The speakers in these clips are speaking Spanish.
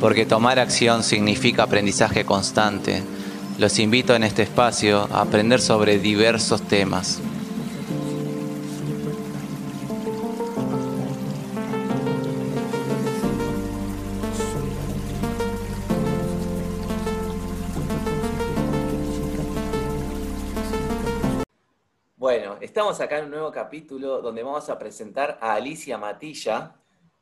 porque tomar acción significa aprendizaje constante. Los invito en este espacio a aprender sobre diversos temas. Bueno, estamos acá en un nuevo capítulo donde vamos a presentar a Alicia Matilla,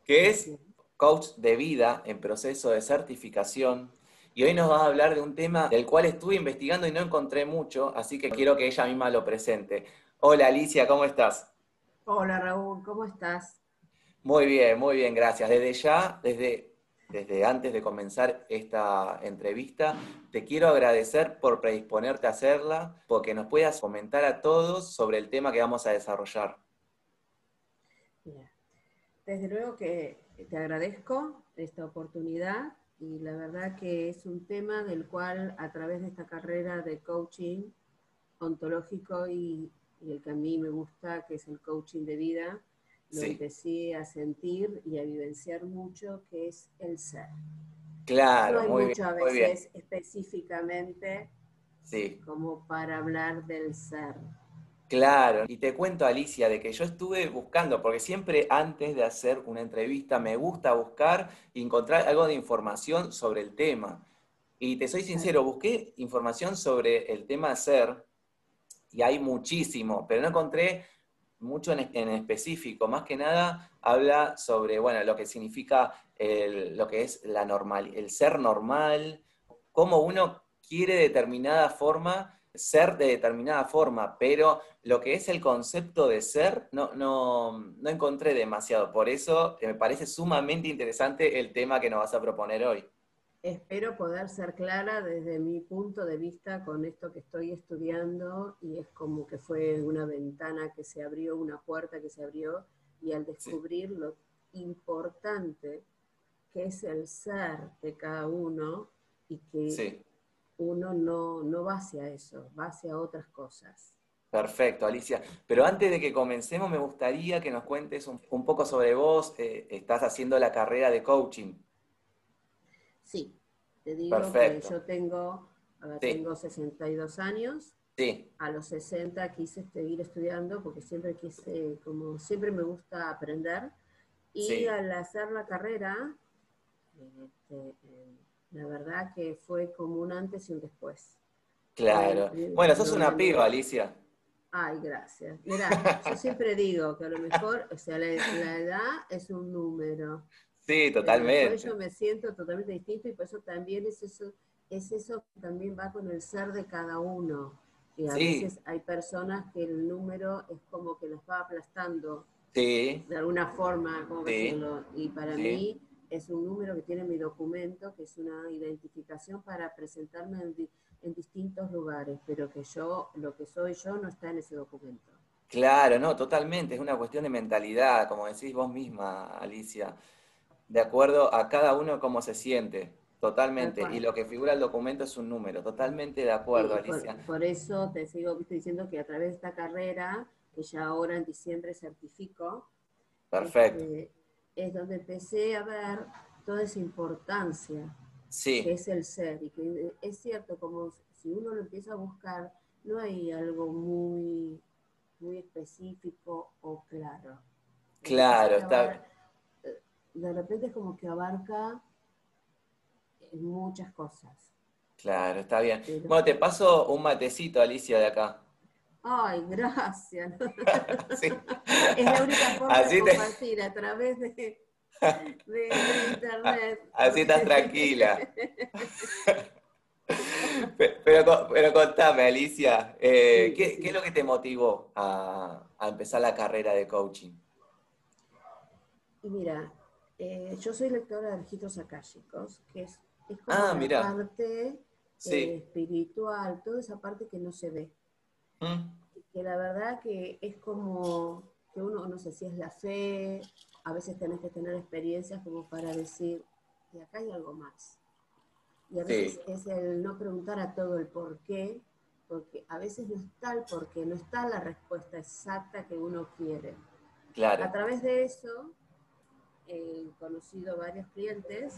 que es coach de vida en proceso de certificación. Y hoy nos va a hablar de un tema del cual estuve investigando y no encontré mucho, así que quiero que ella misma lo presente. Hola Alicia, ¿cómo estás? Hola Raúl, ¿cómo estás? Muy bien, muy bien, gracias. Desde ya, desde, desde antes de comenzar esta entrevista, te quiero agradecer por predisponerte a hacerla, porque nos puedas comentar a todos sobre el tema que vamos a desarrollar. Desde luego que te agradezco esta oportunidad y la verdad que es un tema del cual a través de esta carrera de coaching ontológico y, el que a mí me gusta, que es el coaching de vida, lo empecé a sentir y a vivenciar mucho, que es el ser. Claro, no hay muy mucho bien, a muy bien. veces específicamente Sí. como para hablar del ser. Claro, y te cuento, Alicia, de que yo estuve buscando, porque siempre antes de hacer una entrevista me gusta buscar y encontrar algo de información sobre el tema. Y te soy sincero, busqué información sobre el tema ser, y hay muchísimo, pero no encontré mucho en, en específico. Más que nada habla sobre, bueno, lo que significa el- lo que es la normal, el ser normal, cómo uno quiere de determinada forma ser de determinada forma, pero lo que es el concepto de ser no, no, no encontré demasiado. Por eso eh, me parece sumamente interesante el tema que nos vas a proponer hoy. Espero poder ser clara desde mi punto de vista con esto que estoy estudiando y es como que fue una ventana que se abrió, una puerta que se abrió y al descubrir lo importante que es el ser de cada uno y que Sí, uno no, no va hacia eso, va hacia otras cosas. perfecto, Alicia. Pero antes de que comencemos, me gustaría que nos cuentes un, un poco sobre vos. Eh, estás haciendo la carrera de coaching. Sí, te digo Perfecto. que yo tengo, a ver, Sí. tengo 62 años, Sí, a los 60 quise seguir estudiando porque siempre quise, como siempre me gusta aprender. Y Sí. al hacer la carrera, este, eh, la verdad que fue como un antes y un después. claro. Eh, Bueno, sos una no, piba. Alicia. Ay, gracias. Mira, yo siempre digo que a lo mejor, o sea, la, la edad es un número. Sí, totalmente. después yo me siento totalmente distinto y por eso también es eso, es eso que también va con el ser de cada uno. Y a Sí. veces hay personas que el número es como que las va aplastando Sí, de alguna forma, como Sí. decirlo. Y para mí es un número que tiene mi documento, que es una identificación para presentarme en, di- en distintos lugares, pero que yo, lo que soy yo, no está en ese documento. Claro, no, totalmente. Es una cuestión de mentalidad, como decís vos misma, Alicia. De acuerdo a cada uno cómo se siente, totalmente. Y lo que figura el documento es un número, totalmente de acuerdo, Y por, Alicia. por eso te sigo diciendo que a través de esta carrera, que ya ahora en diciembre certifico, Perfecto. este, es donde empecé a ver toda esa importancia que es el ser. Y que es cierto, como si uno lo empieza a buscar, no hay algo muy, muy específico o claro. claro, está, abar- De repente es como que abarca eh, muchas cosas. claro, está bien. Pero- Bueno, te paso un matecito, Alicia, de acá. Ay, gracias. Sí. Es la única forma Así de te- compartir a través de, de- de internet. Así estás tranquila. Pe- Pero, pero contame, Alicia, eh, Sí, ¿qué, sí. qué es lo que te motivó a, a empezar la carrera de coaching? Y mira, eh, yo soy lectora de registros akáshicos, que es, es como Ah, la parte eh, espiritual, toda esa parte que no se ve. ¿Mm? Que la verdad que es como que uno, no sé si es la fe, a veces tenés que tener experiencias como para decir, de acá hay algo más. Y a Sí. veces es el no preguntar a todo el por qué, porque a veces no está el por qué, no está la respuesta exacta que uno quiere. A Claro, través de eso, he conocido varios clientes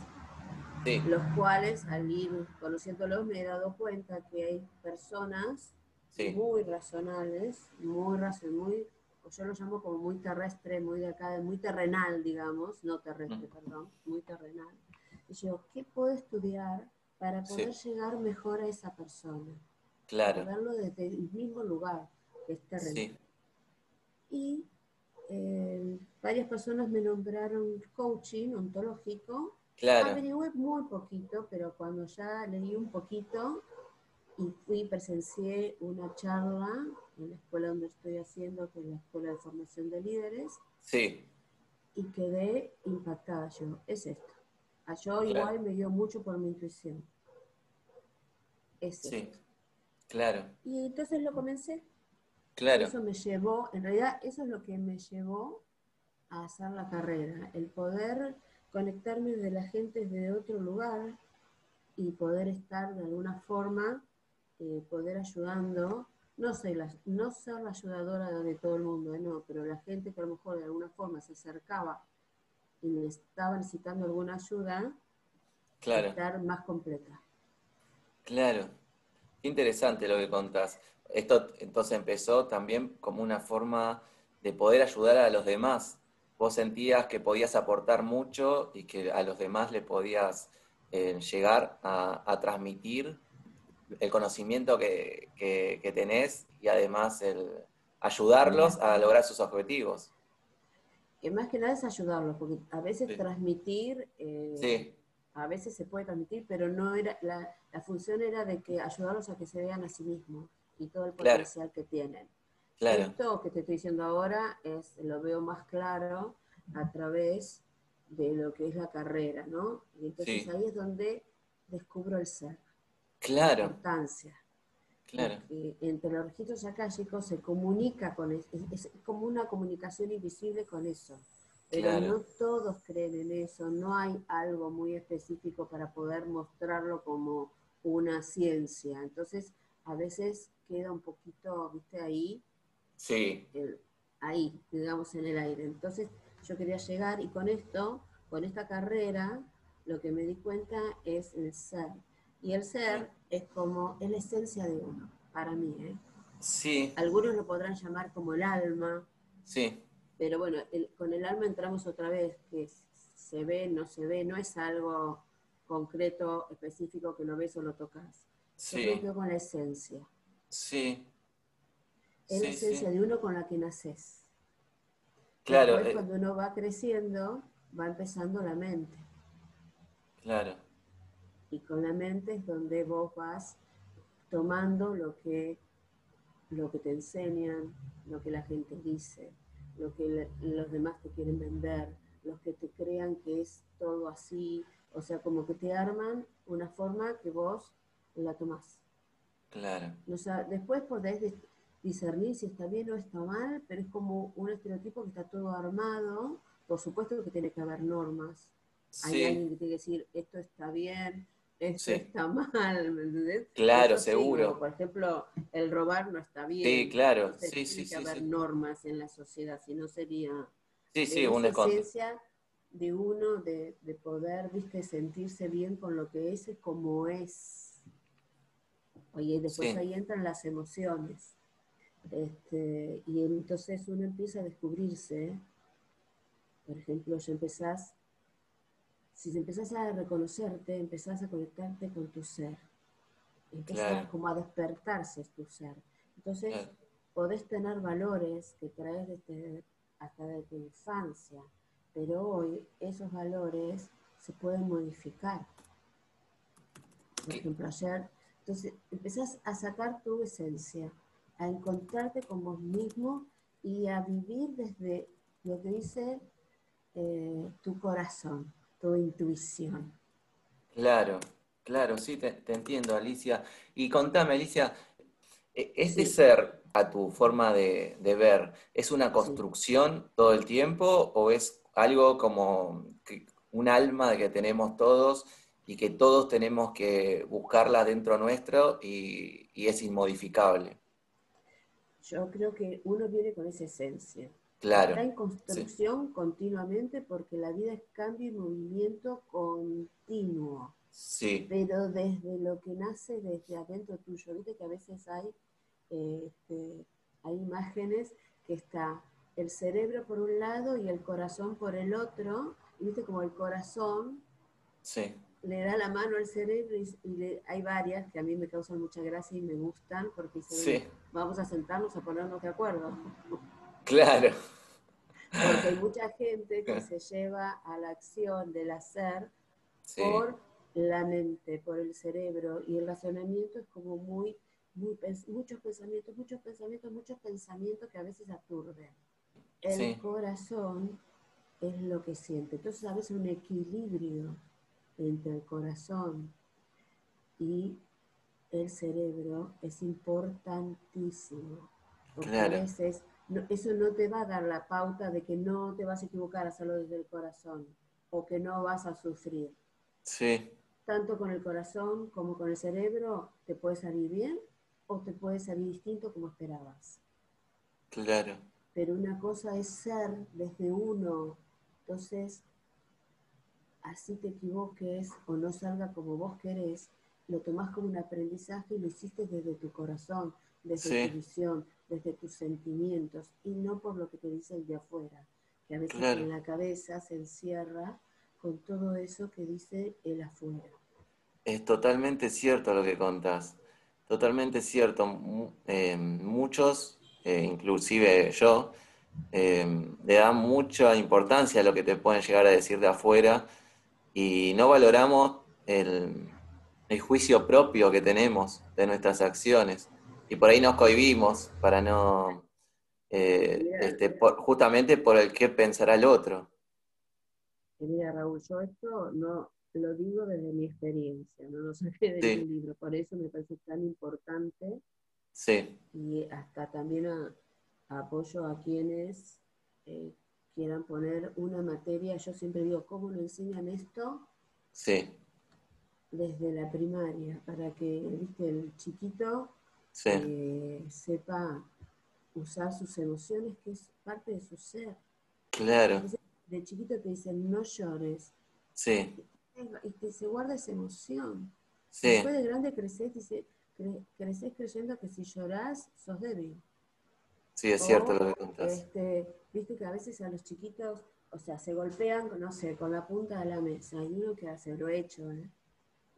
los cuales al ir conociéndolos me he dado cuenta que hay personas muy razonables, muy, muy, yo lo llamo como muy terrestre, muy de acá, muy terrenal, digamos, no terrestre, perdón, muy terrenal. Y yo, ¿qué puedo estudiar para poder llegar mejor a esa persona? Claro. Para verlo desde el mismo lugar, que es terrenal. Y eh, varias personas me nombraron coaching ontológico. Claro. Averigüé muy poquito, pero cuando ya leí un poquito y fui, presencié una charla en la escuela donde estoy haciendo, que es la Escuela de Formación de Líderes. Sí. Y quedé impactada yo. Es esto. A yo igual me dio mucho por mi intuición. Es sí. Claro. Y entonces lo comencé. Claro. Eso me llevó, en realidad eso es lo que me llevó a hacer la carrera, el poder conectarme de la gente de otro lugar y poder estar de alguna forma, eh, poder ayudando, no, sé la, no ser la ayudadora de todo el mundo, eh, no, pero la gente que a lo mejor de alguna forma se acercaba y me estaba necesitando alguna ayuda, claro. estar más completa. Claro, interesante lo que contás. Esto entonces empezó también como una forma de poder ayudar a los demás. Vos sentías que podías aportar mucho y que a los demás le podías eh, llegar a, transmitir el conocimiento que, tenés y además el ayudarlos a lograr sus objetivos. Que más que nada es ayudarlos, porque a veces transmitir, eh, a veces se puede transmitir, pero no era la, la función era de que ayudarlos a que se vean a sí mismos y todo el potencial que tienen. Esto que te estoy diciendo ahora es, lo veo más claro a través de lo que es la carrera, ¿no? Y entonces ahí es donde descubro el ser. Claro. La importancia. Claro. entre los registros acálicos se comunica con eso, es, como una comunicación invisible con eso. Pero no todos creen en eso, no hay algo muy específico para poder mostrarlo como una ciencia. Entonces, a veces queda un poquito, viste, ahí. Sí. ahí, digamos, en el aire. Entonces yo quería llegar y con esto, con esta carrera, lo que me di cuenta es el ser. Y el ser es como, es la esencia de uno, para mí. ¿eh? Sí. Algunos lo podrán llamar como el alma. Sí. Pero bueno, con el alma entramos otra vez, que se ve, no se ve, no es algo concreto, específico, que lo ves o lo tocas. Sí. Yo con la esencia. Sí. Es la esencia de uno con la que naces. Claro. Eh, cuando uno va creciendo, va empezando la mente. Claro. Y con la mente es donde vos vas tomando lo que, lo que te enseñan, lo que la gente dice, lo que los demás te quieren vender, los que te crean que es todo así, o sea, como que te arman una forma que vos la tomás. Claro. después podés discernir si está bien o está mal, pero es como un estereotipo que está todo armado. Por supuesto que tiene que haber normas. Hay alguien que tiene que decir, esto está bien, esto está mal, ¿me entendés? Claro, seguro. por ejemplo, el robar no está bien. Sí, claro. sí, tiene que haber normas en la sociedad, si no sería... Sí, sí, una esencia de uno de, de poder, viste, sentirse bien con lo que es y como es y después ahí entran las emociones. Este, y entonces uno empieza a descubrirse, por ejemplo, si empezás, si empezás a reconocerte, empezás a conectarte con tu ser. Empieza como a despertarse tu ser. Entonces, podés tener valores que traes desde, hasta de tu infancia, pero hoy esos valores se pueden modificar. Por ejemplo, ayer entonces empezás a sacar tu esencia, a encontrarte con vos mismo y a vivir desde lo que dice eh, tu corazón, tu intuición. Claro, claro, sí, te, entiendo, Alicia. Y contame, Alicia, ¿e-, ¿ese ser a tu forma de, ver es una construcción todo el tiempo o es algo como un alma que tenemos todos y que todos tenemos que buscarla dentro nuestro y, es inmodificable. Yo creo que uno viene con esa esencia. Claro. Está en construcción continuamente porque la vida es cambio y movimiento continuo. Sí. Pero desde lo que nace desde adentro tuyo, viste que a veces hay, este, hay imágenes que está el cerebro por un lado y el corazón por el otro, y viste como el corazón sí. le da la mano al cerebro y, hay varias que a mí me causan mucha gracia y me gustan porque vamos a sentarnos a ponernos de acuerdo. Claro. Porque hay mucha gente que se lleva a la acción del hacer por la mente, por el cerebro, y el razonamiento es como muy, muy muchos pensamientos, muchos pensamientos, muchos pensamientos que a veces aturden. El corazón es lo que siente. Entonces, a veces un equilibrio entre el corazón y el cerebro es importantísimo. Porque a veces eso no te va a dar la pauta de que no te vas a equivocar a hacerlo desde el corazón o que no vas a sufrir. Sí. Tanto con el corazón como con el cerebro te puede salir bien o te puede salir distinto como esperabas. Claro. Pero una cosa es ser desde uno, entonces, así te equivoques o no salga como vos querés, lo tomás como un aprendizaje y lo hiciste desde tu corazón, desde tu visión, desde tus sentimientos y no por lo que te dice el de afuera, que a veces en la cabeza se encierra con todo eso que dice el afuera. Es totalmente cierto lo que contás, totalmente cierto. Eh, muchos, eh, inclusive yo, eh, le dan mucha importancia a lo que te pueden llegar a decir de afuera y no valoramos el, el juicio propio que tenemos de nuestras acciones y por ahí nos cohibimos para no, eh, este, justamente por el que pensará el otro. Mira, Raúl, yo esto no lo digo desde mi experiencia, no lo saqué de sí. libro, por eso me parece tan importante. Sí. Y hasta también apoyo a quienes eh, quieran poner una materia, yo siempre digo, ¿cómo lo enseñan esto? Sí. Desde la primaria, para que, viste, el chiquito eh, sepa usar sus emociones, que es parte de su ser. Claro. de chiquito te dicen, no llores. Sí. Y te, se guarda esa emoción. Sí. Después de grande creces, dice, creces creyendo que si lloras, sos débil. Sí, es cierto lo que contás. Este, Viste que a veces a los chiquitos, o sea, se golpean, no sé, con la punta de la mesa. Y uno que hace, lo hecho, ¿eh?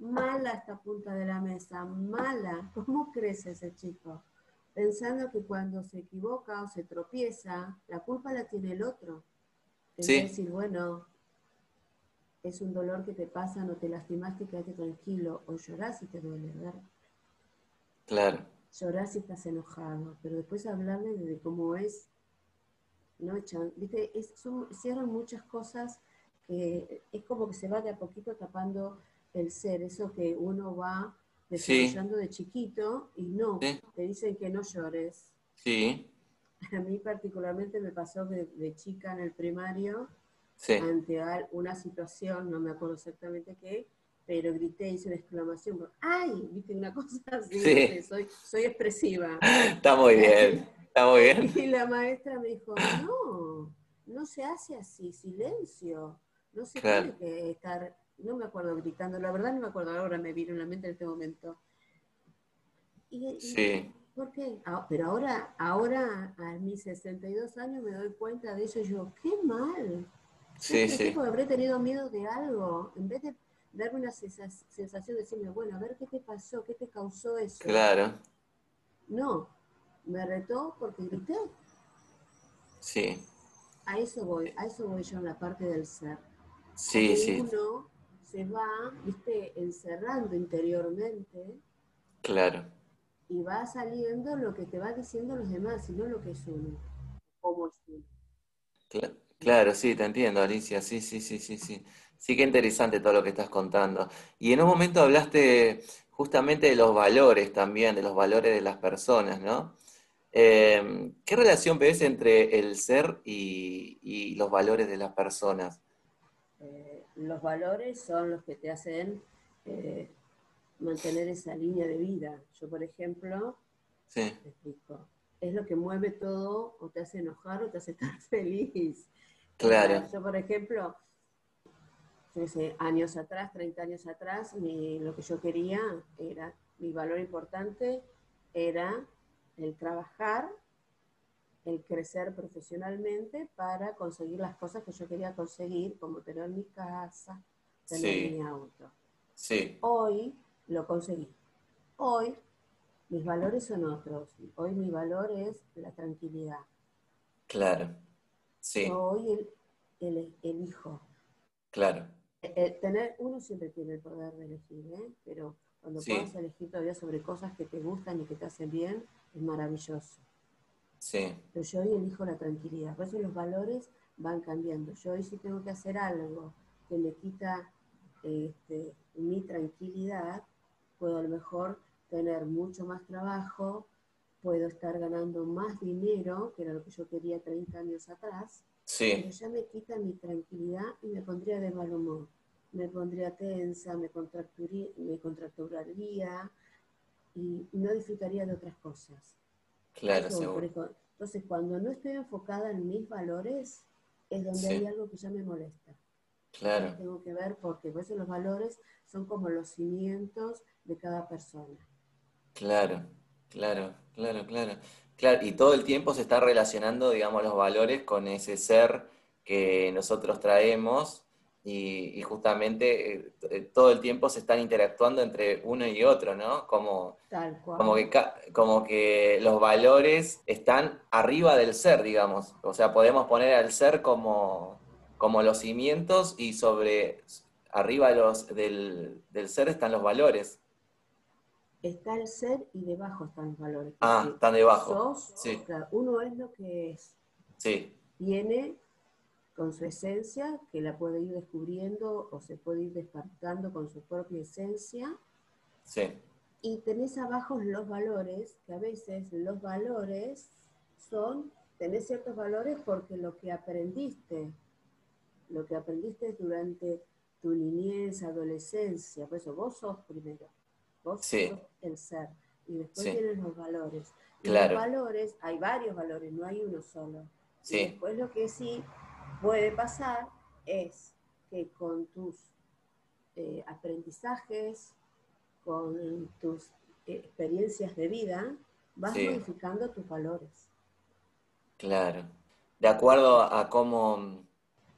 Mala esta punta de la mesa, mala. ¿Cómo crece ese chico? Pensando que cuando se equivoca o se tropieza, la culpa la tiene el otro. Es decir, bueno, es un dolor que te pasa, no te lastimaste, quédate tranquilo. O llorás y te duele, ¿verdad? Claro. Llorás y estás enojado, pero después hablarle de cómo es, ¿no? ¿Viste? cierran muchas cosas que es como que se va de a poquito tapando el ser, eso que uno va desarrollando de chiquito y no, te dicen que no llores. Sí. A mí particularmente me pasó de, de chica en el primario, ante una situación, no me acuerdo exactamente qué, pero grité, hice una exclamación, ¡ay! ¿Viste una cosa así? soy, soy expresiva. Está muy bien, está muy bien. Y la maestra me dijo, no, no se hace así, silencio. No se tiene que estar no me acuerdo gritando, la verdad no me acuerdo, ahora me vino en la mente en este momento. sí. ¿Por qué? Ah, pero ahora, ahora, a mis 62 años, me doy cuenta de eso y yo, qué mal. Sí, sí. habré tenido miedo de algo, en vez de darme una sensación de decirme, bueno, a ver qué te pasó, qué te causó eso. Claro. No, me retó porque grité. Sí. A eso voy, a eso voy yo en la parte del ser. Sí, sí se va, viste, encerrando interiormente. Claro. Y va saliendo lo que te va diciendo los demás, y no lo que es uno, como es uno. Claro, sí, te entiendo, Alicia. Sí, sí, sí, sí, sí. Sí, qué interesante todo lo que estás contando. Y en un momento hablaste justamente de los valores también, de los valores de las personas, ¿no? Em, ¿Qué relación ves entre el ser y, y los valores de las personas? Eh, los valores son los que te hacen eh, mantener esa línea de vida. Yo, por ejemplo, explico, es lo que mueve todo o te hace enojar o te hace estar feliz. Claro. Yo, por ejemplo, yo sé, años atrás, 30 años atrás, lo que yo quería era, mi valor importante era el trabajar, el crecer profesionalmente para conseguir las cosas que yo quería conseguir, como tener mi casa, tener mi auto. Sí. Hoy lo conseguí. Hoy mis valores son otros. Hoy mi valor es la tranquilidad. Claro. Sí. hoy el, el, elijo. Claro. tener, uno siempre tiene el poder de elegir, ¿eh? pero cuando puedes elegir todavía sobre cosas que te gustan y que te hacen bien, es maravilloso. Sí. Pero yo hoy elijo la tranquilidad. Por eso los valores van cambiando. Yo hoy si tengo que hacer algo que me quita este, mi tranquilidad, puedo a lo mejor tener mucho más trabajo, puedo estar ganando más dinero, que era lo que yo quería 30 años atrás, sí. pero ya me quita mi tranquilidad y me pondría de mal humor. Me pondría tensa, me, me contracturaría y no disfrutaría de otras cosas. Claro, seguro. Entonces, cuando no estoy enfocada en mis valores, es donde hay algo que ya me molesta. Claro. Tengo que ver porque por eso los valores son como los cimientos de cada persona. Claro, claro, claro, claro. Claro, y todo el tiempo se está relacionando, digamos, los valores con ese ser que nosotros traemos y, justamente eh, eh, todo el tiempo se están interactuando entre uno y otro, ¿no? Como, como, que, como que los valores están arriba del ser, digamos. O sea, podemos poner al ser como, como los cimientos y sobre arriba los, del, del ser están los valores está el ser y debajo están los valores. Ah, están debajo. sí. uno es lo que es. Sí. Tiene con su esencia, que la puede ir descubriendo o se puede ir despertando con su propia esencia. Sí. Y tenés abajo los valores, que a veces los valores son, tenés ciertos valores porque lo que aprendiste, lo que aprendiste durante tu niñez, adolescencia, por eso vos sos primero Vos sos el ser. Y después tienen los valores. Y los valores, hay varios valores, no hay uno solo. Y después lo que sí puede pasar es que con tus eh, aprendizajes, con tus experiencias de vida, vas modificando tus valores. Claro. De acuerdo a cómo,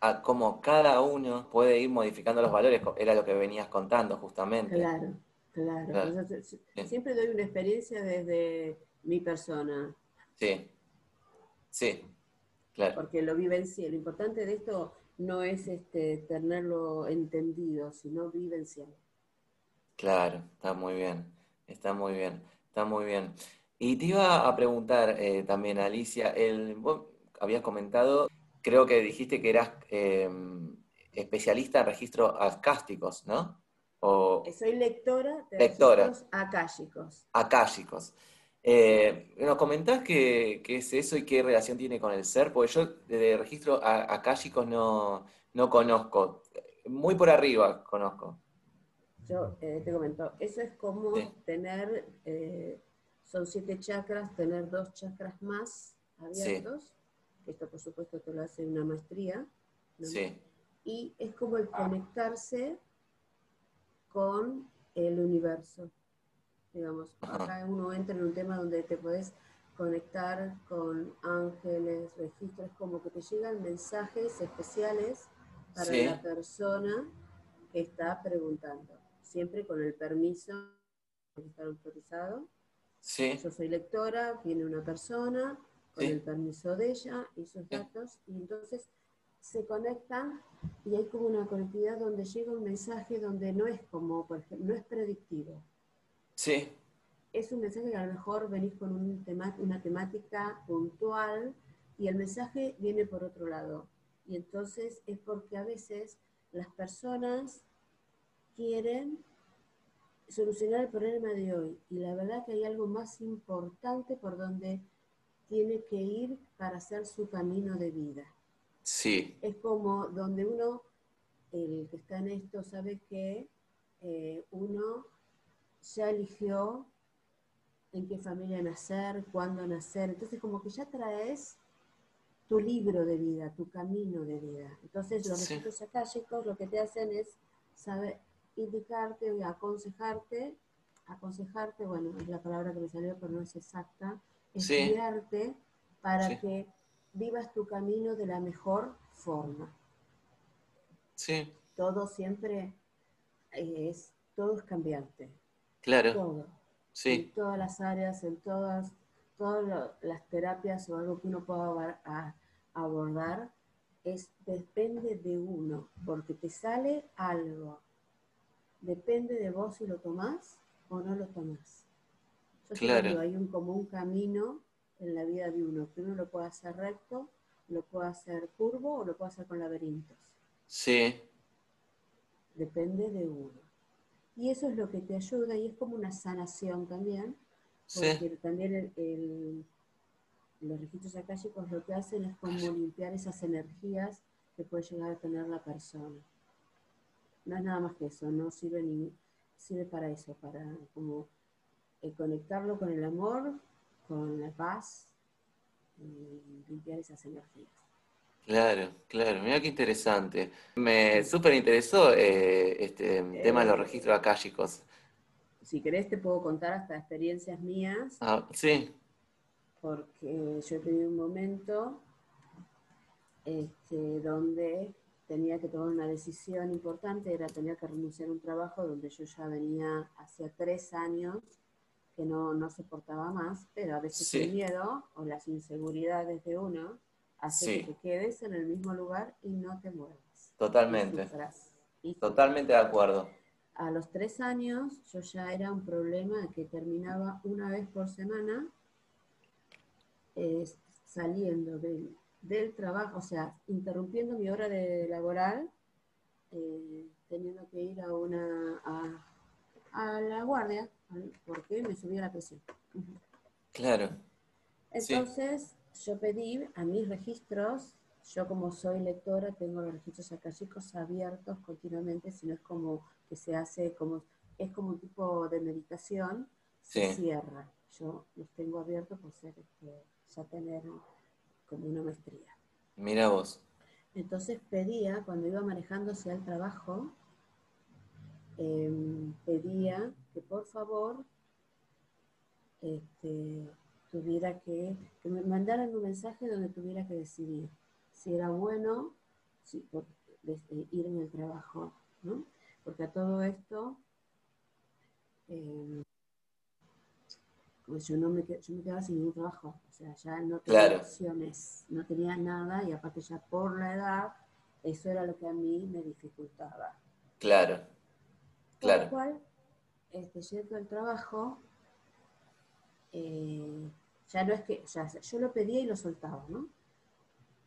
a cómo cada uno puede ir modificando los valores, era lo que venías contando justamente. Claro. Claro, siempre doy una experiencia desde mi persona. Sí, sí, claro. Porque lo vivencié. Lo importante de esto no es este, tenerlo entendido, sino vivenciarlo. Claro, está muy bien, está muy bien, está muy bien. Y te iba a preguntar eh, también, Alicia, el, vos habías comentado, creo que dijiste que eras em, especialista en registros acásticos, ¿no? Soy lectora de lectora. registros akáshicos. Akáshicos. Eh, ¿Nos comentás qué, es eso y qué relación tiene con el ser? Porque yo de registros akáshicos no, no conozco. Muy por arriba conozco. Yo eh, te comento, eso es como tener, eh, son siete chakras, tener dos chakras más abiertos. Esto por supuesto te lo hace una maestría. Sí. Y es como el conectarse con el universo. Digamos, acá uno entra en un tema donde te puedes conectar con ángeles, registros, como que te llegan mensajes especiales para la persona que está preguntando, siempre con el permiso de estar autorizado. Sí. Yo soy lectora, viene una persona con el permiso de ella y sus datos, y entonces se conectan y hay como una conectividad donde llega un mensaje donde no es como, por ejemplo, no es predictivo. Sí. Es un mensaje que a lo mejor venís con un tema, una temática puntual y el mensaje viene por otro lado. Y entonces es porque a veces las personas quieren solucionar el problema de hoy. Y la verdad que hay algo más importante por donde tiene que ir para hacer su camino de vida. Sí. Es como donde uno, el que está en esto, sabe que eh, uno ya eligió en qué familia nacer, cuándo nacer. Entonces como que ya traes tu libro de vida, tu camino de vida. Entonces los sí. registros akáshicos lo que te hacen es saber indicarte y aconsejarte, aconsejarte, bueno, es la palabra que me salió pero no es exacta, es guiarte para que vivas tu camino de la mejor forma. Sí. Todo siempre es, todo es cambiante. Claro. Todo. Sí. En todas las áreas, en todas, todas las terapias o algo que uno pueda abordar, es, depende de uno, porque te sale algo. Depende de vos si lo tomás o no lo tomás. Yo claro. hay un, como un camino en la vida de uno, que uno lo puede hacer recto, lo puede hacer curvo o lo puede hacer con laberintos. Sí. Depende de uno. Y eso es lo que te ayuda y es como una sanación también, porque también el, los registros akáshicos lo que hacen es como limpiar esas energías que puede llegar a tener la persona. No es nada más que eso, no sirve ni sirve para eso, para como eh, conectarlo con el amor, con la paz y limpiar esas energías. Claro, claro, mira qué interesante. Me súper interesó eh, este tema de los eh, registros akáshicos. Si querés te puedo contar hasta experiencias mías. Ah, sí. Porque yo he tenido un momento este, donde tenía que tomar una decisión importante, era tenía que renunciar a un trabajo donde yo ya venía hacía tres años que no, no soportaba más, pero a veces el miedo o las inseguridades de uno hace que te quedes en el mismo lugar y no te muevas. Totalmente. Totalmente de acuerdo. A los tres años yo ya era un problema que terminaba una vez por semana saliendo del, del, trabajo, o sea, interrumpiendo mi hora de laboral, eh, teniendo que ir a una a, a la guardia porque me subía la presión. Claro. Entonces, yo pedí a mis registros, yo como soy lectora, tengo los registros acálicos abiertos continuamente, sino es como que se hace como, es como un tipo de meditación, se cierra. Yo los tengo abiertos por ser, este, ya tener como una maestría. Mira vos. Entonces pedía, cuando iba manejando hacia el trabajo, Em, pedía que por favor este, tuviera que, que, me mandaran un mensaje donde tuviera que decidir si era bueno si, por, ir en el trabajo, ¿no? Porque a todo esto, eh, yo, no me, yo me quedaba sin ningún trabajo, o sea, ya no tenía opciones, no tenía nada y aparte ya por la edad, eso era lo que a mí me dificultaba. Claro. Claro. cual, este, yendo al trabajo, eh, ya no es que, ya, yo lo pedía y lo soltaba, ¿no?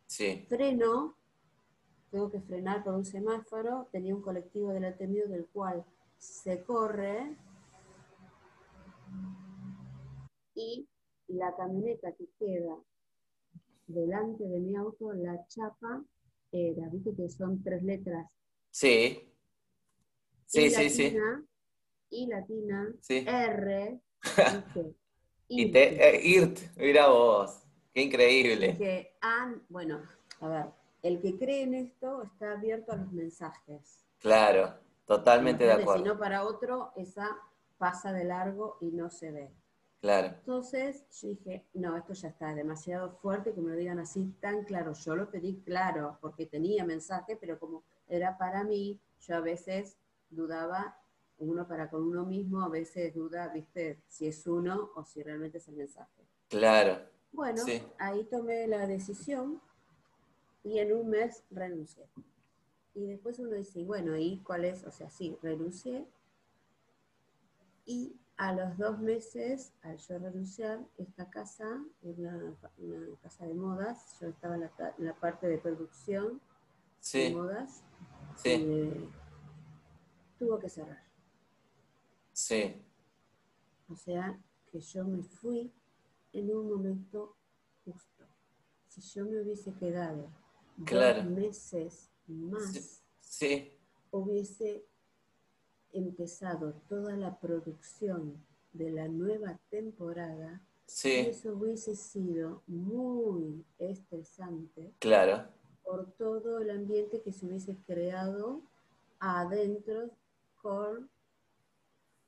Sí. Freno, tengo que frenar por un semáforo, tenía un colectivo delante mío del cual se corre y la camioneta que queda delante de mi auto, la chapa era, viste que son tres letras. Sí. Sí, sí, sí. I latina, R, y te, eh, IRT, mira vos, qué increíble. Que bueno, a ver, el que cree en esto está abierto a los mensajes. Claro, totalmente de acuerdo. Si no para otro, esa pasa de largo y no se ve. Claro. Entonces yo dije, no, esto ya está demasiado fuerte que me lo digan así tan claro. Yo lo pedí claro porque tenía mensaje, pero como era para mí, yo a veces dudaba uno para con uno mismo, a veces duda, viste, si es uno o si realmente es el mensaje. Claro. Bueno, ahí tomé la decisión y en un mes renuncié. Y después uno dice, bueno, ¿y cuál es? O sea, sí, renuncié. Y a los dos meses, al yo renunciar, esta casa, una, una casa de modas, yo estaba en la, parte de producción de modas. Sí. Eh, tuvo que cerrar. Sí. O sea, que yo me fui en un momento justo. Si yo me hubiese quedado dos meses más, sí. hubiese empezado toda la producción de la nueva temporada, sí. eso hubiese sido muy estresante estresante. Claro. Por todo el ambiente que se hubiese creado adentro con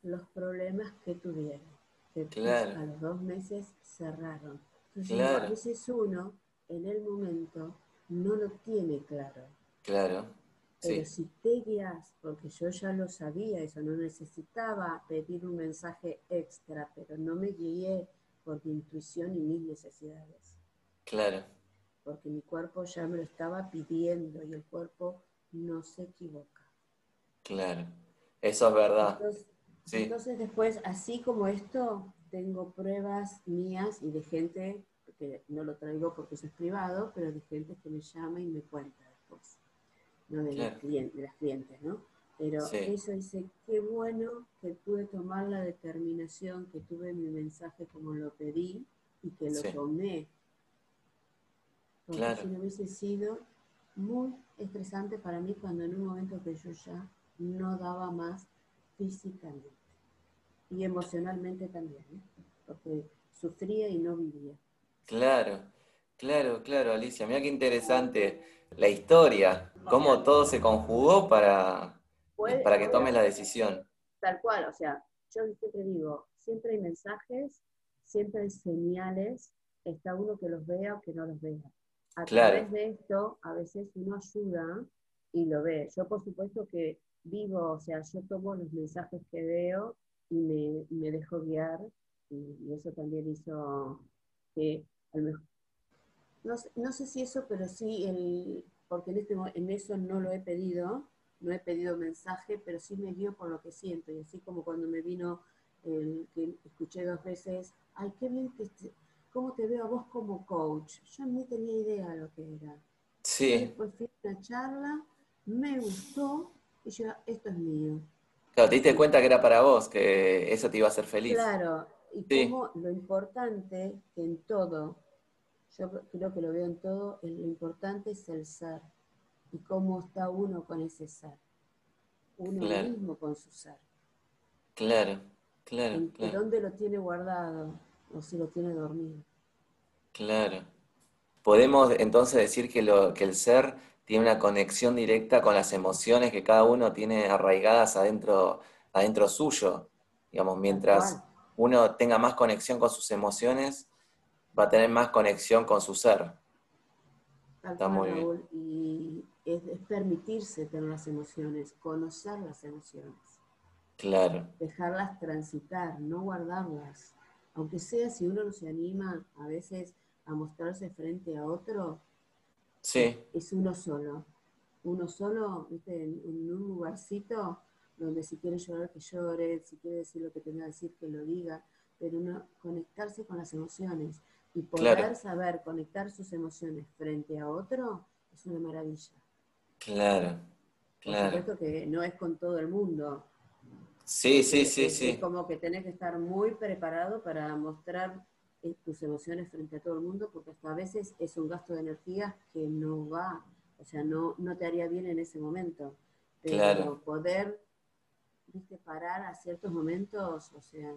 los problemas que tuvieron. Que Claro. a los dos meses cerraron. Entonces, Claro. a veces uno, en el momento, no lo tiene claro. Claro. Pero Sí. si te guías, porque yo ya lo sabía, eso no necesitaba pedir un mensaje extra, pero no me guié por mi intuición y mis necesidades, Claro. porque mi cuerpo ya me lo estaba pidiendo y el cuerpo no se equivoca. Claro. Eso es verdad. Entonces, Sí. entonces después, así como esto, tengo pruebas mías y de gente, que no lo traigo porque eso es privado, pero de gente que me llama y me cuenta después, no de, Claro. las, clientes, de las clientes, ¿no? Pero Sí. eso dice, qué bueno que pude tomar la determinación, que tuve mi mensaje como lo pedí y que lo Sí. tomé. Porque Claro. si no hubiese sido muy estresante para mí cuando en un momento que yo ya no daba más físicamente y emocionalmente también, ¿eh? porque sufría y no vivía. Claro, claro, claro, Alicia. Mira qué interesante la historia, cómo todo se conjugó para, Fue- para que tomes la decisión. Tal cual, o sea, yo siempre digo, siempre hay mensajes, siempre hay señales, está uno que los vea o que no los vea. A Claro. través de esto, a veces uno ayuda y lo ve. Yo, por supuesto, que vivo, o sea, yo tomo los mensajes que veo y me, me dejo guiar, y, y eso también hizo que, a lo mejor, no, sé- no sé si eso, pero sí, el, porque en, este, en eso no lo he pedido, no he pedido mensaje, pero sí me guío por lo que siento. Y así como cuando me vino el que escuché dos veces, ay, qué bien que cómo te veo a vos como coach. Yo ni tenía idea de lo que era. Sí, Después fui a una charla, me gustó y yo, esto es mío. Claro, te diste cuenta que era para vos, que eso te iba a hacer feliz. Claro, y Sí. como lo importante que en todo, yo creo que lo veo en todo, lo importante es el ser y cómo está uno con ese ser, uno Claro. mismo con su ser, Claro, claro, en, claro, dónde lo tiene guardado o si lo tiene dormido. claro. Podemos entonces decir que, lo, que el ser tiene una conexión directa con las emociones que cada uno tiene arraigadas adentro, adentro suyo. Digamos, mientras uno tenga más conexión con sus emociones, va a tener más conexión con su ser. Tal Está cual, muy bien. Raúl, y es, es permitirse tener las emociones, conocer las emociones. Claro, dejarlas transitar, no guardarlas. Aunque sea si uno no se anima a veces a mostrarse frente a otro, sí, es uno solo. Uno solo, ¿viste? En, en un lugarcito donde si quiere llorar que llore, si quiere decir lo que tenga que decir que lo diga, pero uno conectarse con las emociones y poder Claro. saber conectar sus emociones frente a otro es una maravilla. claro, Por claro. supuesto que no es con todo el mundo, Sí, sí, Es- sí, es, sí. es como que tenés que estar muy preparado para mostrar eh, tus emociones frente a todo el mundo, porque hasta a veces es un gasto de energía que no va, o sea, no, no te haría bien en ese momento. Pero Claro. poder, viste, parar a ciertos momentos, o sea,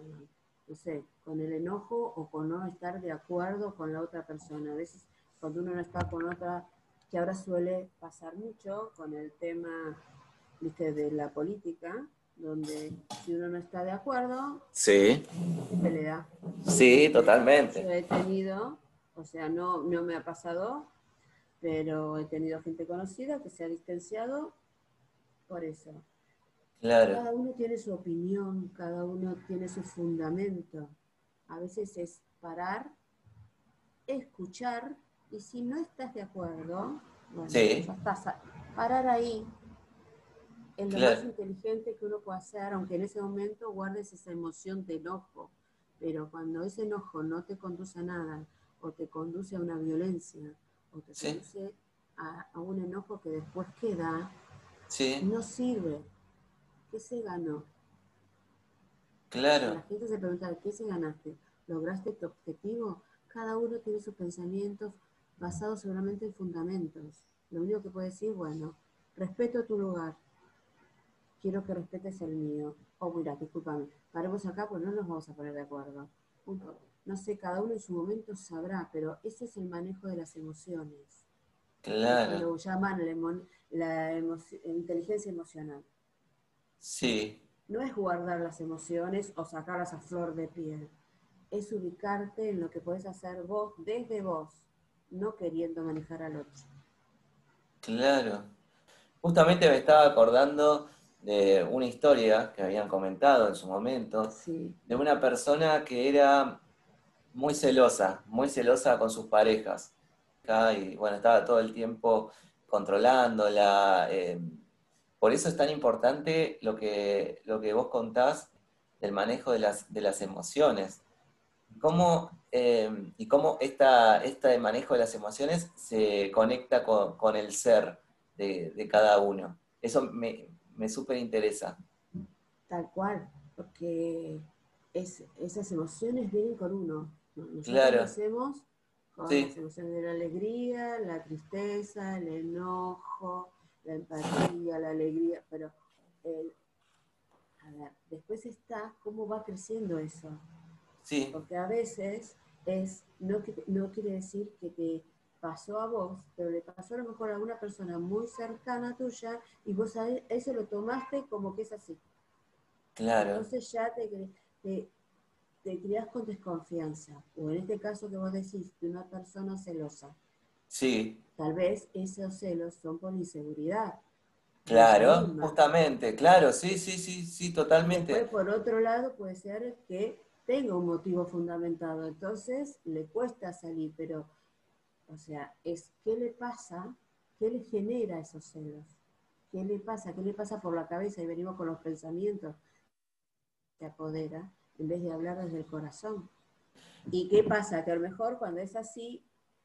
no sé, con el enojo o con no estar de acuerdo con la otra persona. A veces cuando uno no está con otra, que ahora suele pasar mucho con el tema, viste, de la política, donde si uno no está de acuerdo, Sí, se pelea. sí, Yo totalmente. he tenido, o sea, no, no me ha pasado, pero he tenido gente conocida que se ha distanciado por eso. Claro, Cada uno tiene su opinión, cada uno tiene su fundamento. A veces es parar, escuchar, y si no estás de acuerdo, bueno, Sí. ya estás a- parar ahí es lo Claro. más inteligente que uno puede hacer, aunque en ese momento guardes esa emoción de enojo. Pero cuando ese enojo no te conduce a nada, o te conduce a una violencia, o te Sí. conduce a, a un enojo que después queda, sí, no sirve. ¿Qué se ganó? La claro, gente se pregunta, ¿qué se ganaste? ¿Lograste tu objetivo? Cada uno tiene sus pensamientos basados seguramente en fundamentos. Lo único que puede decir, bueno, respeto tu lugar. Quiero que respetes el mío. Oh, mira, discúlpame. Paremos acá porque no nos vamos a poner de acuerdo. Punto. no sé, cada uno en su momento sabrá, pero ese es el manejo de las emociones. Claro. Lo llaman la, inteligencia emocional. Sí. No es guardar las emociones o sacarlas a flor de piel. Es ubicarte en lo que puedes hacer vos desde vos, no queriendo manejar al otro. Claro. Justamente me estaba acordando de una historia que habían comentado en su momento, de una persona que era muy celosa, muy celosa con sus parejas. Y bueno, estaba todo el tiempo controlándola. Eh, por eso es tan importante lo que, lo que vos contás del manejo de las, de las emociones. ¿Cómo, eh, y cómo esta, este manejo de las emociones se conecta con, el ser de, cada uno. Eso me, me súper interesa. Tal cual, porque esas emociones vienen con uno. Nosotros claro. hacemos con las emociones de la alegría, la tristeza, el enojo, la empatía, la alegría, pero a ver, después está cómo va creciendo eso. Sí. Porque a veces es, no, no quiere decir que te pasó a vos, pero le pasó a lo mejor a una persona muy cercana tuya y vos a eso lo tomaste como que es así. Claro. Entonces ya te, te, te criás con desconfianza, o en este caso que vos decís, de una persona celosa. Sí. Tal vez esos celos son por inseguridad. Claro, justamente, claro, sí, sí, sí, sí, totalmente. Después, por otro lado, puede ser que tenga un motivo fundamentado, entonces le cuesta salir, pero, o sea, es qué le pasa, qué le genera esos celos, qué le pasa, qué le pasa por la cabeza, y venimos con los pensamientos. Que apodera, en vez de hablar desde el corazón. ¿Y qué pasa? Que a lo mejor cuando es así,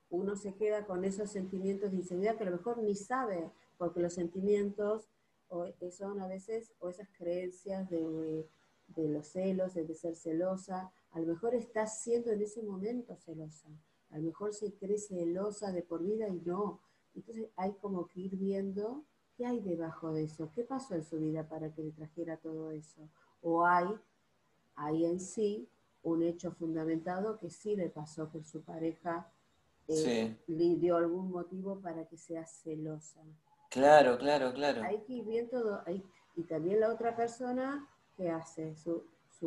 uno se queda con esos sentimientos de inseguridad que a lo mejor ni sabe, porque los sentimientos eh, son a veces, o esas creencias de, de los celos, de ser celosa, a lo mejor está siendo en ese momento celosa, a lo mejor se cree celosa de por vida y no. Entonces hay como que ir viendo qué hay debajo de eso, qué pasó en su vida para que le trajera todo eso. O hay ahí en sí un hecho fundamentado que sí le pasó que su pareja eh, le dio algún motivo para que sea celosa. Claro, claro, claro. Hay que ir bien todo. y también la otra persona que hace su,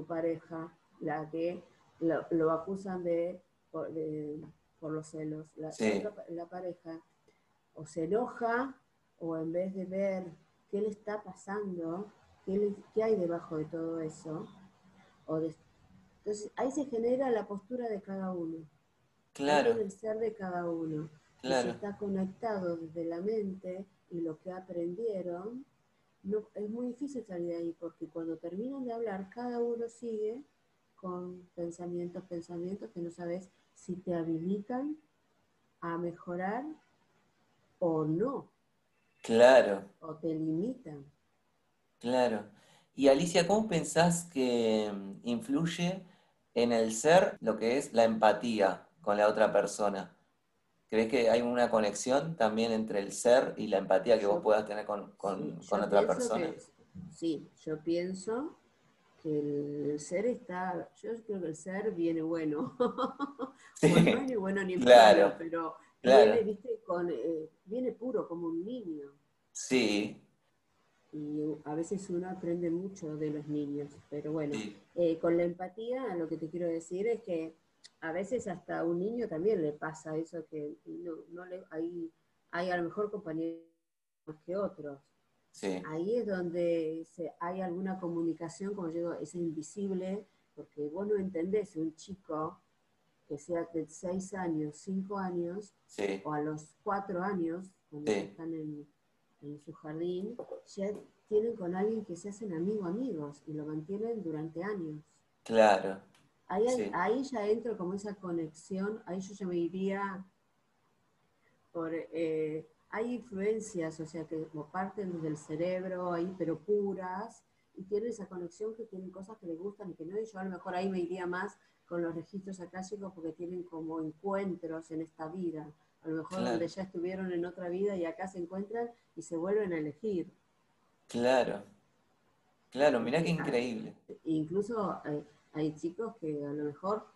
pareja, la que lo, acusan de por, los celos. La, la, pareja o se enoja o en vez de ver qué le está pasando, qué, qué hay debajo de todo eso, entonces ahí se genera la postura de cada uno. Claro. El ser de cada uno. Claro. está conectado desde la mente y lo que aprendieron, no, es muy difícil salir de ahí porque cuando terminan de hablar, cada uno sigue con pensamientos, pensamientos que no sabes si te habilitan a mejorar o no. Claro. O te limitan. Claro. Y Alicia, ¿cómo pensás que mm, influye en el ser lo que es la empatía con la otra persona? ¿Crees que hay una conexión también entre el ser y la empatía que vos puedas tener con, otra persona? sí, yo pienso que el, ser está, yo creo que el ser viene bueno. Sí, no viene bueno ni claro, pero Viene, ¿viste? Con, eh, viene puro como un niño. Sí, y a veces uno aprende mucho de los niños, pero bueno, eh, con la empatía lo que te quiero decir es que a veces hasta a un niño también le pasa eso que no, le, hay, hay a lo mejor compañeros más que otros. Ahí es donde se, hay alguna comunicación, como digo, es invisible, porque vos no entendés un chico que sea de 6 años, 5 años, o a los 4 años, cuando están en en su jardín, ya tienen con alguien que se hacen amigo amigos y lo mantienen durante años. Claro. Ahí, ahí ya entro como esa conexión, ahí yo ya me iría por... Eh, hay influencias, o sea, que como parten del cerebro, ahí, pero puras, y tienen esa conexión que tienen cosas que les gustan y que no, y yo a lo mejor ahí me iría más con los registros akáshicos porque tienen como encuentros en esta vida a lo mejor donde ya estuvieron en otra vida y acá se encuentran y se vuelven a elegir. Claro, claro, mirá qué increíble. Incluso hay, chicos que a lo mejor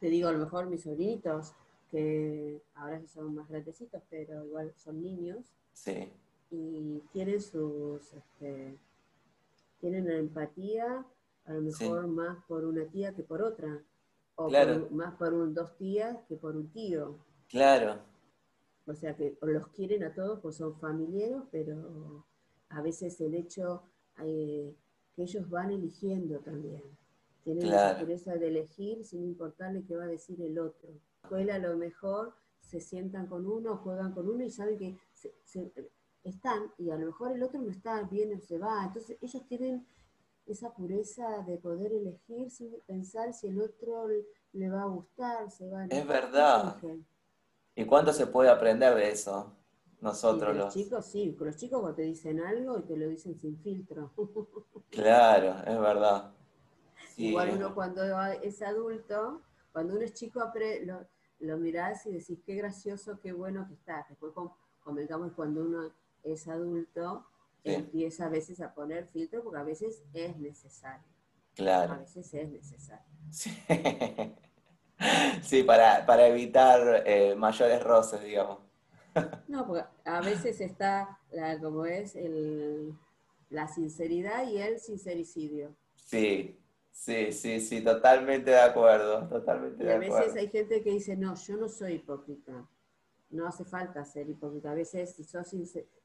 te digo, a lo mejor mis sobrinitos, que ahora son más grandecitos, pero igual son niños. Sí. Y tienen sus, este, tienen la empatía, a lo mejor más por una tía que por otra. O más por un, dos tías que por un tío. Claro. O sea que los quieren a todos, pues son familiares, pero a veces el hecho eh, que ellos van eligiendo también. Tienen la interés de elegir sin importarle qué va a decir el otro. Escuela a lo mejor se sientan con uno, juegan con uno y saben que están y a lo mejor el otro no está, bien o se va. Entonces ellos tienen esa pureza de poder elegir sin pensar si el otro le va a gustar, se va a... Es verdad. ¿Y cuánto se puede aprender de eso? Nosotros los, chicos, sí, los chicos cuando te dicen algo y te lo dicen sin filtro. claro, es verdad. Igual uno cuando es adulto, cuando uno es chico lo, mirás y decís qué gracioso, qué bueno que estás. Después comentamos cuando uno es adulto, empieza a veces a poner filtro porque a veces es necesario. Claro. A veces es necesario. Sí, para, para, evitar eh, mayores roces, digamos. No, porque a veces está, la, como es, el, la sinceridad y el sincericidio. Sí, sí, sí, sí, totalmente de acuerdo, totalmente de acuerdo. a veces hay gente que dice, no, yo no soy hipócrita. No hace falta ser hipócrita. A veces, si sos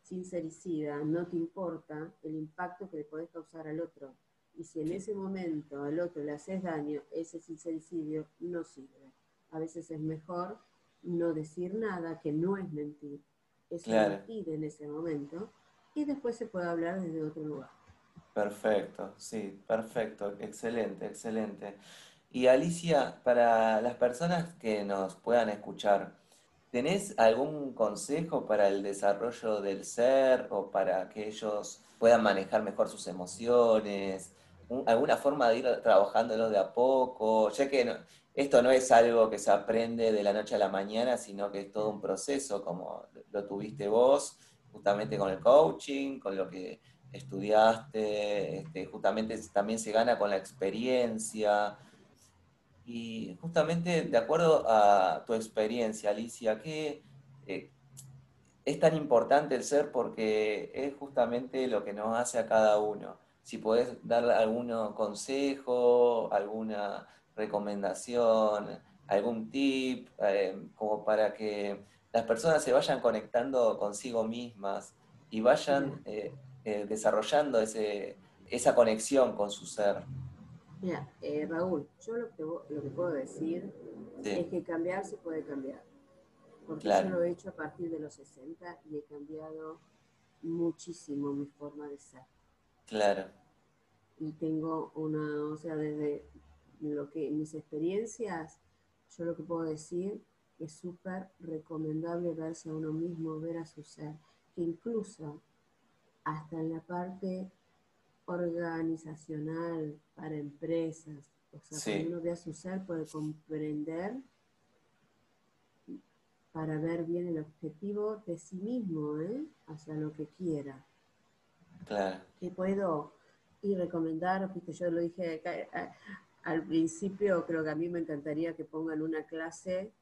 sincericida, no te importa el impacto que le podés causar al otro. Y si en ese momento al otro le haces daño, ese sincericidio no sirve. A veces es mejor no decir nada, que no es mentir. Es mentir en ese momento y después se puede hablar desde otro lugar. Perfecto, sí, perfecto, excelente, excelente. Y Alicia, para las personas que nos puedan escuchar, ¿tenés algún consejo para el desarrollo del ser o para que ellos puedan manejar mejor sus emociones? ¿Alguna forma de ir trabajándolo de a poco? Ya que esto no es algo que se aprende de la noche a la mañana, sino que es todo un proceso, como lo tuviste vos, justamente con el coaching, con lo que estudiaste, este, justamente también se gana con la experiencia. Y justamente de acuerdo a tu experiencia, Alicia, ¿qué eh, es tan importante el ser? Porque es justamente lo que nos hace a cada uno. Si podés dar algún consejo, alguna recomendación, algún tip, eh, como para que las personas se vayan conectando consigo mismas y vayan eh, eh, desarrollando ese, esa conexión con su ser. Mira, Raúl, yo lo que, lo que puedo decir es que cambiar se puede cambiar. Porque yo lo he hecho a partir de los 60 y he cambiado muchísimo mi forma de ser. Claro. Y tengo una, o sea, desde lo que mis experiencias, yo lo que puedo decir es súper recomendable verse a uno mismo, ver a su ser, que incluso hasta en la parte organizacional para empresas, o sea, cuando uno ve a su ser puede comprender para ver bien el objetivo de sí mismo, ¿eh? hacia lo que quiera. Claro. Que puedo y recomendar, yo lo dije al principio creo que a mí me encantaría que pongan una clase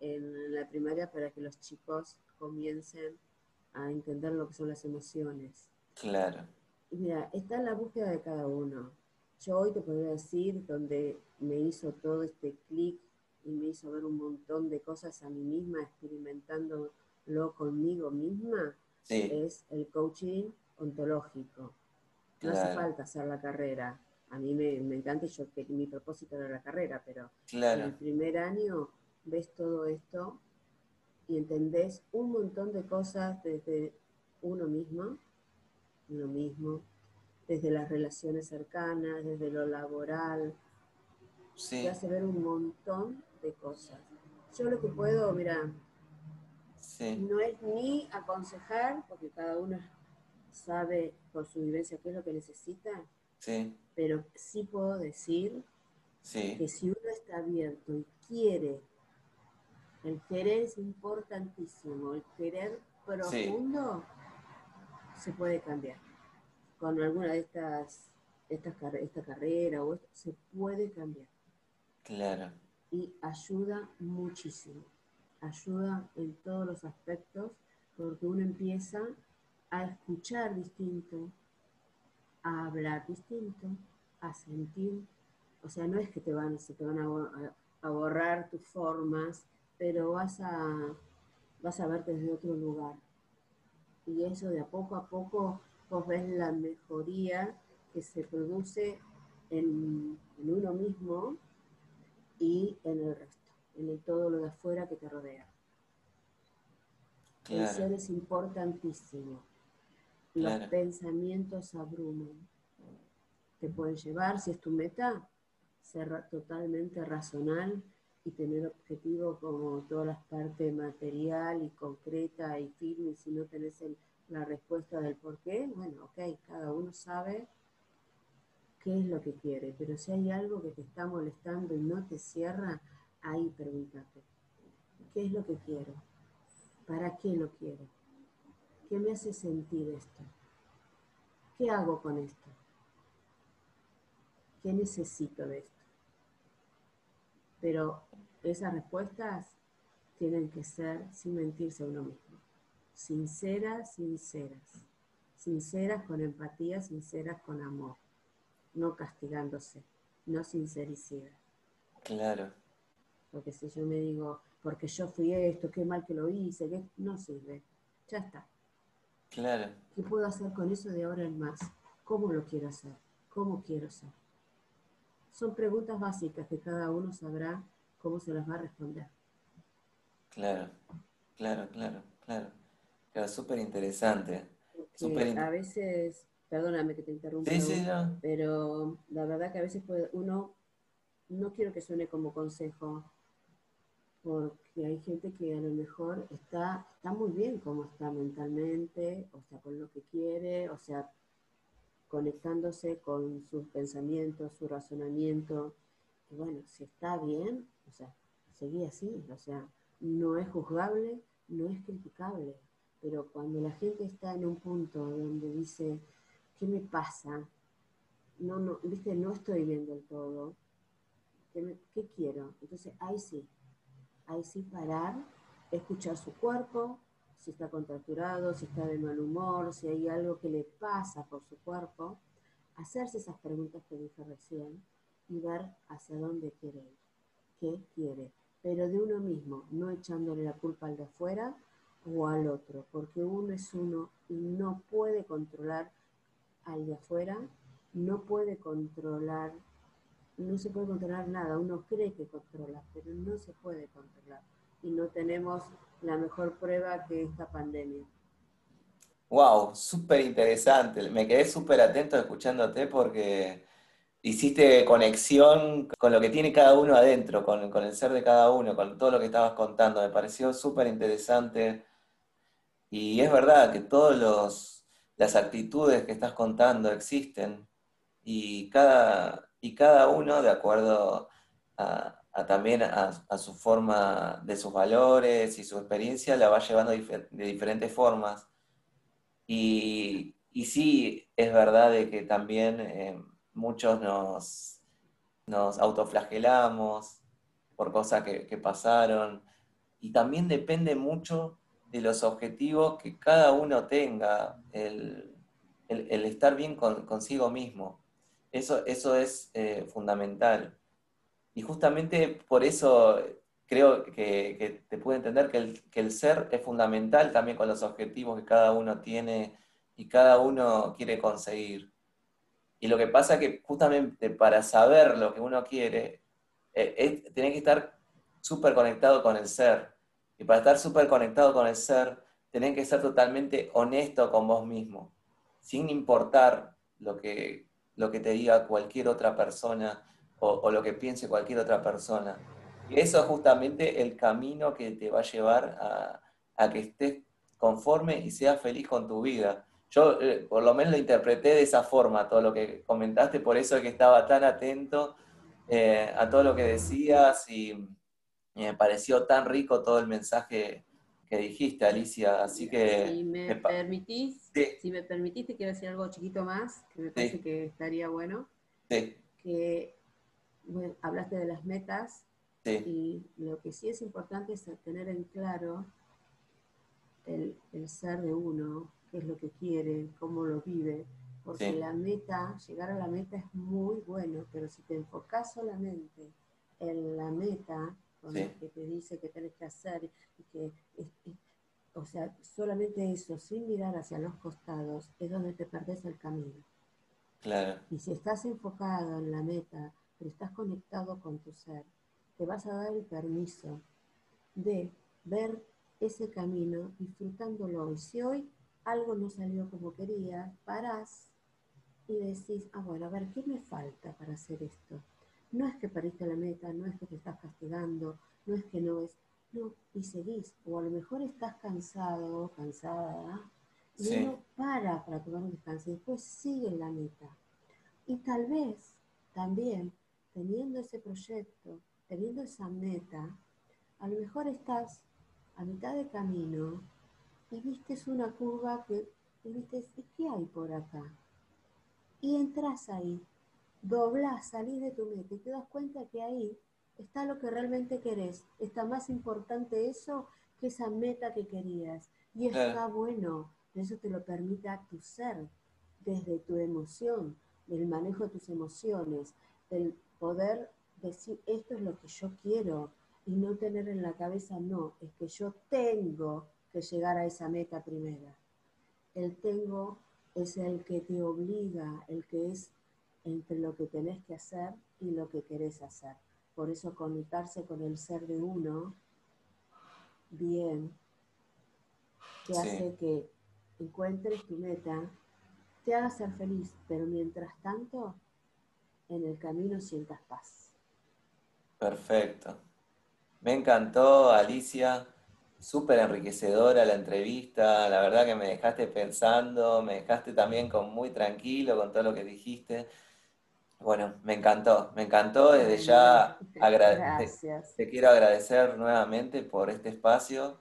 en la primaria para que los chicos comiencen a entender lo que son las emociones. Claro. mira, está en la búsqueda de cada uno. Yo hoy te podría decir donde me hizo todo este clic y me hizo ver un montón de cosas a mí misma, experimentándolo conmigo misma, es el coaching ontológico. No hace falta hacer la carrera a mí me, encanta, yo que mi propósito era la carrera, pero en el primer año ves todo esto y entendés un montón de cosas desde uno mismo, uno mismo, desde las relaciones cercanas, desde lo laboral. Sí. Te hace ver un montón de cosas. Yo lo que puedo, mira, no es ni aconsejar, porque cada uno sabe por su vivencia qué es lo que necesita, sí pero sí puedo decir que si uno está abierto y quiere, el querer es importantísimo, el querer profundo se puede cambiar. Con alguna de estas, estas esta carrera o esto, se puede cambiar. Claro. y ayuda muchísimo. Ayuda en todos los aspectos porque uno empieza a escuchar distinto, a hablar distinto, a sentir. O sea, no es que te van, se te van a, borrar tus formas, pero vas a, vas a verte desde otro lugar. Y eso de a poco a poco vos ves la mejoría que se produce en, uno mismo y en el resto, en todo lo de afuera que te rodea. El ser es importantísimo. Los pensamientos abruman. Te pueden llevar, si es tu meta, ser totalmente racional y tener objetivo como todas las partes material y concreta y firme. Si no tenés la respuesta del por qué, bueno, ok, cada uno sabe qué es lo que quiere, pero si hay algo que te está molestando y no te cierra, ahí pregúntate, ¿qué es lo que quiero? ¿Para qué lo quiero? ¿Qué me hace sentir esto? ¿Qué hago con esto? ¿Qué necesito de esto? Pero esas respuestas tienen que ser sin mentirse a uno mismo. Sinceras, sinceras. Sinceras con empatía, sinceras con amor no castigándose, no sincericida. Claro. Porque si yo me digo, porque yo fui esto, qué mal que lo hice, que no sirve. Ya está. Claro. ¿Qué puedo hacer con eso de ahora en más? ¿Cómo lo quiero hacer? ¿Cómo quiero ser? Son preguntas básicas que cada uno sabrá cómo se las va a responder. Claro, claro, claro, claro. Claro, súper interesante. a veces perdóname que te interrumpa, pero la verdad que a veces puede, uno, no quiero que suene como consejo, porque hay gente que a lo mejor está, está muy bien como está mentalmente, o sea, con lo que quiere, o sea, conectándose con sus pensamientos, su razonamiento. Y bueno, si está bien, o sea, seguí así, o sea, no es juzgable, no es criticable, pero cuando la gente está en un punto donde dice, ¿qué me pasa? No, no, viste, no estoy viendo el todo. ¿Qué, quiero? Entonces, ahí sí, ahí sí parar, escuchar su cuerpo, si está contracturado, si está de mal humor, si hay algo que le pasa por su cuerpo, hacerse esas preguntas que dije recién y ver hacia dónde quiere ir, qué quiere, pero de uno mismo, no echándole la culpa al de afuera o al otro, porque uno es uno y no puede controlar al de afuera, no puede controlar, no se puede controlar nada, uno cree que controla, pero no se puede controlar. Y no tenemos la mejor prueba que esta pandemia. Wow, súper interesante. Me quedé súper atento escuchándote porque hiciste conexión con lo que tiene cada uno adentro, con, con, el ser de cada uno, con todo lo que estabas contando. Me pareció súper interesante. Y es verdad que todos los, las actitudes que estás contando existen y cada, y cada uno de acuerdo a, también a, su forma de sus valores y su experiencia la va llevando de diferentes formas. Y, sí, es verdad de que también eh, muchos nos, nos autoflagelamos por cosas que, pasaron y también depende mucho de los objetivos que cada uno tenga, el, estar bien consigo mismo. Eso, eso es eh, fundamental. Y justamente por eso creo que, te puedo entender que el, ser es fundamental también con los objetivos que cada uno tiene y cada uno quiere conseguir. Y lo que pasa es que justamente para saber lo que uno quiere, eh, tiene que estar súper conectado con el ser. Y para estar súper conectado con el ser, tenés que ser totalmente honesto con vos mismo, sin importar lo que, lo que te diga cualquier otra persona o, lo que piense cualquier otra persona. Y eso es justamente el camino que te va a llevar a, a que estés conforme y seas feliz con tu vida. Yo eh, por lo menos lo interpreté de esa forma, todo lo que comentaste, por eso es que estaba tan atento eh, a todo lo que decías y, me pareció tan rico todo el mensaje que dijiste, Alicia, así que... Si me, permitís, si me permitís, te quiero decir algo chiquito más, que me parece que estaría bueno. Sí. Que hablaste de las metas Y lo que sí es importante es tener en claro el, ser de uno, qué es lo que quiere, cómo lo vive, porque la meta, llegar a la meta es muy bueno, pero si te enfocas solamente en la meta, con que te dice que tienes que hacer, y que, o sea, solamente eso, sin mirar hacia los costados, es donde te perdés el camino. Claro. Y si estás enfocado en la meta, pero estás conectado con tu ser, te vas a dar el permiso de ver ese camino disfrutándolo. Y si hoy algo no salió como quería, parás y decís, ah, bueno, a ver, ¿qué me falta para hacer esto? No es que perdiste la meta, no es que te estás castigando, no es que no es, no, y seguís. O a lo mejor estás cansado cansada y uno para para tomar un descanso y después sigue la meta. Y tal vez también teniendo ese proyecto, teniendo esa meta, a lo mejor estás a mitad de camino y viste una curva que y viste, ¿qué hay por acá? Y entras ahí, doblas, salís de tu meta y te das cuenta que ahí está lo que realmente querés. Está más importante eso que esa meta que querías. Y está bueno, eso te lo permite a tu ser, desde tu emoción, del manejo de tus emociones, el poder decir esto es lo que yo quiero y no tener en la cabeza no, es que yo tengo que llegar a esa meta primera. El tengo es el que te obliga, el que es entre lo que tenés que hacer y lo que querés hacer. Por eso conectarse con el ser de uno, bien, te hace que encuentres tu meta, te haga ser feliz, pero mientras tanto, en el camino sientas paz. Perfecto. Me encantó, Alicia. Súper enriquecedora la entrevista. La verdad que me dejaste pensando, me dejaste también con muy tranquilo con todo lo que dijiste. Bueno, me encantó, me encantó. Desde ya te, quiero agradecer nuevamente por este espacio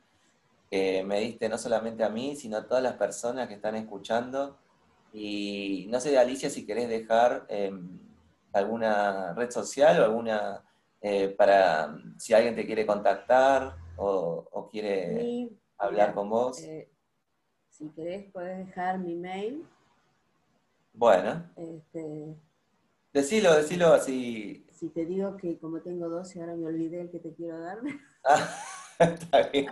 que me diste no solamente a mí, sino a todas las personas que están escuchando. Y no sé, Alicia, si querés dejar em, alguna red social o alguna eh, para si alguien te quiere contactar o, quiere hablar con vos. Eh, si querés, puedes dejar mi mail. Bueno. Este, decilo, decilo así. Si te digo que como tengo 12, ahora me olvidé el que te quiero dar. Ah, está bien.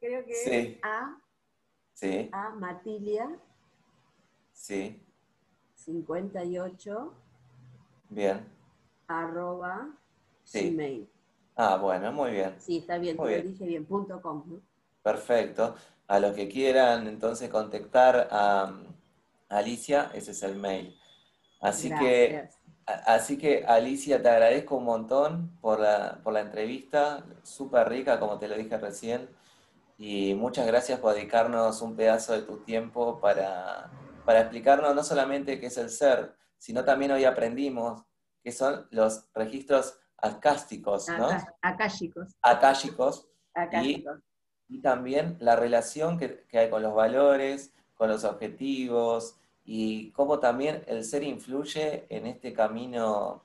creo que, es eh, A. Sí. A Matilia. Sí. 58. Bien. Arroba Gmail. Ah, bueno, muy bien. Sí, está bien, te lo dije bien, punto com. Perfecto. A los que quieran entonces contactar a, Alicia, ese es el mail. Así que, así que Alicia, te agradezco un montón por la, por la entrevista, súper rica, como te lo dije recién, y muchas gracias por dedicarnos un pedazo de tu tiempo para, para explicarnos no solamente qué es el ser, sino también hoy aprendimos que son los registros acásticos, ¿no? Akáshicos. Akáshicos. Y, también la relación que, hay con los valores, con los objetivos y cómo también el ser influye en este camino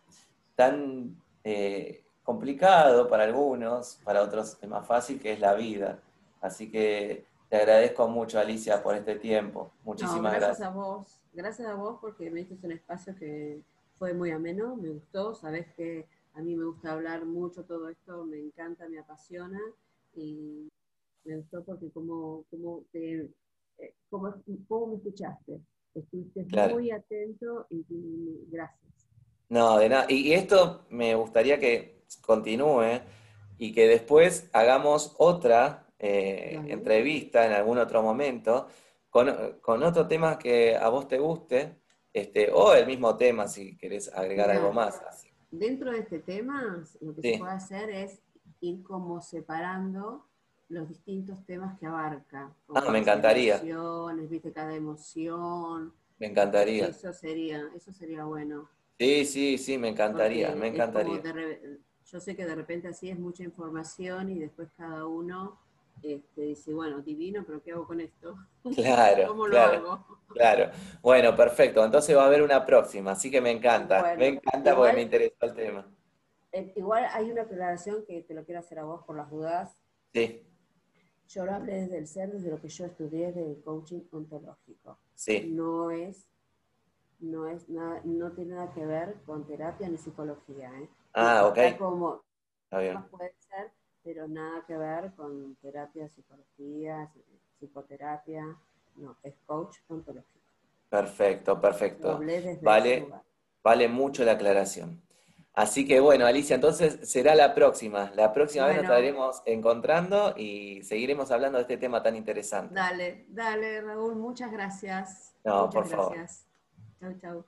tan eh, complicado para algunos, para otros es más fácil, que es la vida. Así que te agradezco mucho, Alicia, por este tiempo. Muchísimas gracias. Gracias a vos gracias a vos porque me diste un espacio que fue muy ameno, me gustó, sabes que a mí me gusta hablar mucho todo esto, me encanta, me apasiona y me gustó porque como, como, te, eh, como, me escuchaste, estuviste muy atento y, gracias. No, de nada. Y, esto me gustaría que continúe y que después hagamos otra eh, entrevista en algún otro momento con, otro tema que a vos te guste, este, o el mismo tema si querés agregar algo más. Dentro de este tema, lo que se puede hacer es ir como separando los distintos temas que abarca. Ah, me encantaría. Emociones, viste, cada emoción. Me encantaría. Eso sería, eso sería bueno. Sí, sí, sí, me encantaría, me encantaría. yo sé que de repente así es mucha información y después cada uno este, dice, bueno, divino, pero ¿qué hago con esto? Claro. ¿Cómo lo hago? Claro. Bueno, perfecto. Entonces va a haber una próxima, así que me encanta. me encanta porque me interesó el tema. Eh, igual hay una aclaración que te lo quiero hacer a vos por las dudas. Sí. Yo lo hablé desde el ser, desde lo que yo estudié del coaching ontológico. Sí. No es, no es nada, no tiene nada que ver con terapia ni psicología. ¿eh? Ah, ok. Como, Está bien. puede ser, pero nada que ver con terapia, psicología, psicoterapia. No, es coach ontológico. Perfecto, perfecto. Vale, vale mucho la aclaración. Así que bueno, Alicia, entonces será la próxima. La próxima vez nos estaremos encontrando y seguiremos hablando de este tema tan interesante. Dale, dale, Raúl, muchas gracias. No, muchas por gracias. Chau, chau.